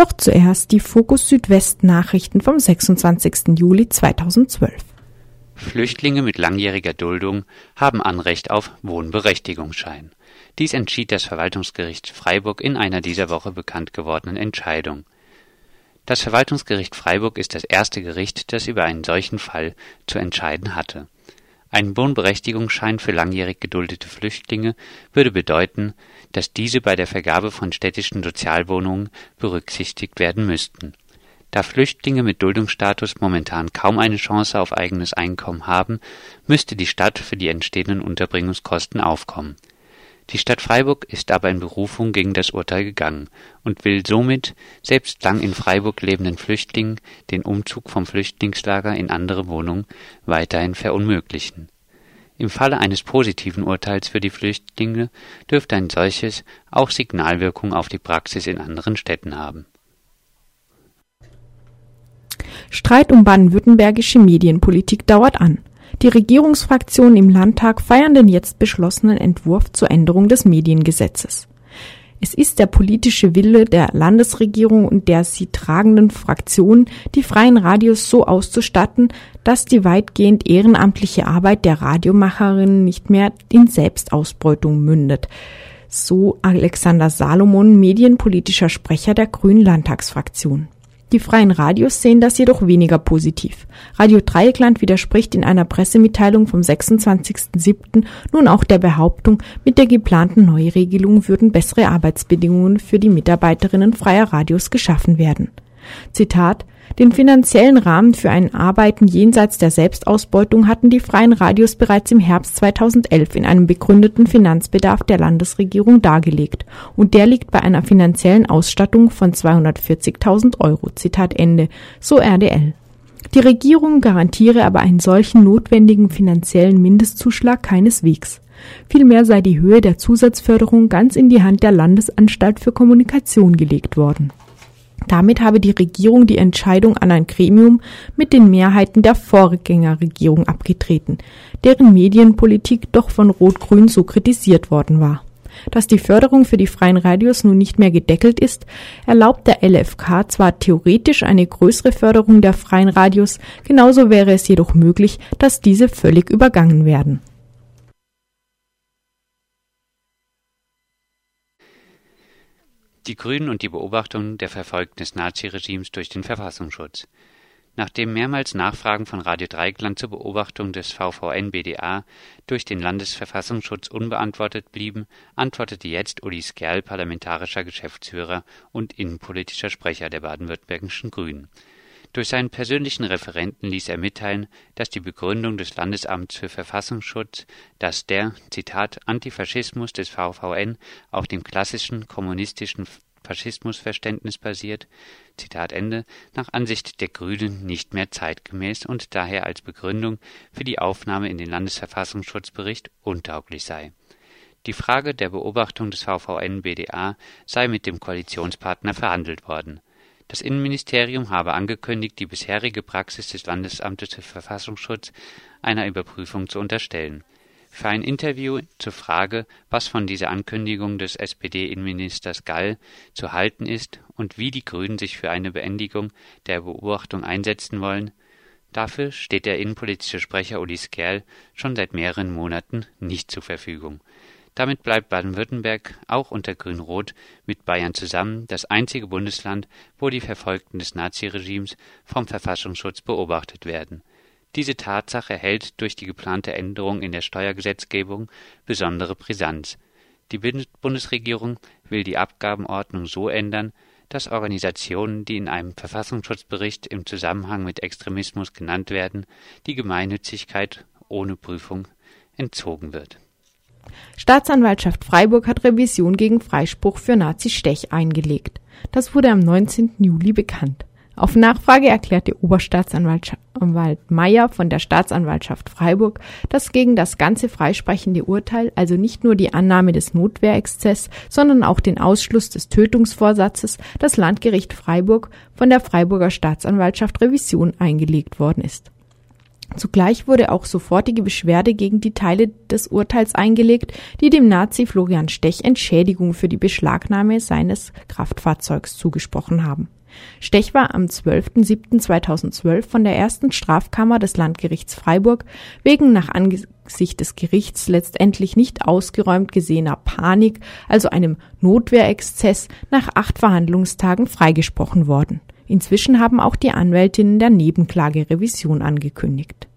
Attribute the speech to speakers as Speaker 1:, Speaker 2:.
Speaker 1: Doch zuerst die Fokus Südwest Nachrichten vom 26. Juli 2012.
Speaker 2: Flüchtlinge mit langjähriger Duldung haben Anrecht auf Wohnberechtigungsschein. Dies entschied das Verwaltungsgericht Freiburg in einer dieser Woche bekannt gewordenen Entscheidung. Das Verwaltungsgericht Freiburg ist das erste Gericht, das über einen solchen Fall zu entscheiden hatte. Ein Wohnberechtigungsschein für langjährig geduldete Flüchtlinge würde bedeuten, dass diese bei der Vergabe von städtischen Sozialwohnungen berücksichtigt werden müssten. Da Flüchtlinge mit Duldungsstatus momentan kaum eine Chance auf eigenes Einkommen haben, müsste die Stadt für die entstehenden Unterbringungskosten aufkommen die Stadt Freiburg ist aber in Berufung gegen das Urteil gegangen und will somit selbst lang in Freiburg lebenden Flüchtlingen den Umzug vom Flüchtlingslager in andere Wohnungen weiterhin verunmöglichen. Im Falle eines positiven Urteils für die Flüchtlinge dürfte ein solches auch Signalwirkung auf die Praxis in anderen Städten haben.
Speaker 1: Streit um baden-württembergische Medienpolitik dauert an. Die Regierungsfraktionen im Landtag feiern den jetzt beschlossenen Entwurf zur Änderung des Mediengesetzes. Es ist der politische Wille der Landesregierung und der sie tragenden Fraktionen, die freien Radios so auszustatten, dass die weitgehend ehrenamtliche Arbeit der Radiomacherinnen nicht mehr in Selbstausbeutung mündet. So Alexander Salomon, medienpolitischer Sprecher der Grünen Landtagsfraktion. Die freien Radios sehen das jedoch weniger positiv. Radio Dreieckland widerspricht in einer Pressemitteilung vom 26.07. nun auch der Behauptung, mit der geplanten Neuregelung würden bessere Arbeitsbedingungen für die Mitarbeiterinnen freier Radios geschaffen werden. Zitat den finanziellen Rahmen für ein Arbeiten jenseits der Selbstausbeutung hatten die freien Radios bereits im Herbst 2011 in einem begründeten Finanzbedarf der Landesregierung dargelegt und der liegt bei einer finanziellen Ausstattung von 240.000 Euro. Zitat Ende, so RDL. Die Regierung garantiere aber einen solchen notwendigen finanziellen Mindestzuschlag keineswegs. Vielmehr sei die Höhe der Zusatzförderung ganz in die Hand der Landesanstalt für Kommunikation gelegt worden damit habe die Regierung die Entscheidung an ein Gremium mit den Mehrheiten der Vorgängerregierung abgetreten, deren Medienpolitik doch von Rot-Grün so kritisiert worden war. Dass die Förderung für die freien Radios nun nicht mehr gedeckelt ist, erlaubt der LFK zwar theoretisch eine größere Förderung der freien Radios, genauso wäre es jedoch möglich, dass diese völlig übergangen werden.
Speaker 2: Die Grünen und die Beobachtung der Verfolgten des Naziregimes durch den Verfassungsschutz. Nachdem mehrmals Nachfragen von Radio Dreieckland zur Beobachtung des VVN-BDA durch den Landesverfassungsschutz unbeantwortet blieben, antwortete jetzt Uli Skerl, parlamentarischer Geschäftsführer und innenpolitischer Sprecher der baden-württembergischen Grünen. Durch seinen persönlichen Referenten ließ er mitteilen, dass die Begründung des Landesamts für Verfassungsschutz, dass der Zitat Antifaschismus des VVN auf dem klassischen kommunistischen Faschismusverständnis basiert, Zitat Ende, nach Ansicht der Grünen nicht mehr zeitgemäß und daher als Begründung für die Aufnahme in den Landesverfassungsschutzbericht untauglich sei. Die Frage der Beobachtung des VVN BDA sei mit dem Koalitionspartner verhandelt worden das Innenministerium habe angekündigt, die bisherige Praxis des Landesamtes für Verfassungsschutz einer Überprüfung zu unterstellen. Für ein Interview zur Frage, was von dieser Ankündigung des SPD-Innenministers Gall zu halten ist und wie die Grünen sich für eine Beendigung der Beobachtung einsetzen wollen, dafür steht der innenpolitische Sprecher Uli Skerl schon seit mehreren Monaten nicht zur Verfügung damit bleibt Baden-Württemberg auch unter Grün-Rot mit Bayern zusammen das einzige Bundesland, wo die Verfolgten des Naziregimes vom Verfassungsschutz beobachtet werden. Diese Tatsache erhält durch die geplante Änderung in der Steuergesetzgebung besondere Brisanz. Die Bundesregierung will die Abgabenordnung so ändern, dass Organisationen, die in einem Verfassungsschutzbericht im Zusammenhang mit Extremismus genannt werden, die Gemeinnützigkeit ohne Prüfung entzogen wird
Speaker 1: Staatsanwaltschaft Freiburg hat Revision gegen Freispruch für Nazi-Stech eingelegt. Das wurde am 19. Juli bekannt. Auf Nachfrage erklärte Oberstaatsanwalt Meyer von der Staatsanwaltschaft Freiburg, dass gegen das ganze freisprechende Urteil, also nicht nur die Annahme des Notwehrexzess, sondern auch den Ausschluss des Tötungsvorsatzes, das Landgericht Freiburg von der Freiburger Staatsanwaltschaft Revision eingelegt worden ist. Zugleich wurde auch sofortige Beschwerde gegen die Teile des Urteils eingelegt, die dem Nazi Florian Stech Entschädigung für die Beschlagnahme seines Kraftfahrzeugs zugesprochen haben. Stech war am 12.07.2012 von der ersten Strafkammer des Landgerichts Freiburg wegen nach Ansicht des Gerichts letztendlich nicht ausgeräumt gesehener Panik, also einem Notwehrexzess, nach acht Verhandlungstagen freigesprochen worden. Inzwischen haben auch die Anwältinnen der Nebenklage Revision angekündigt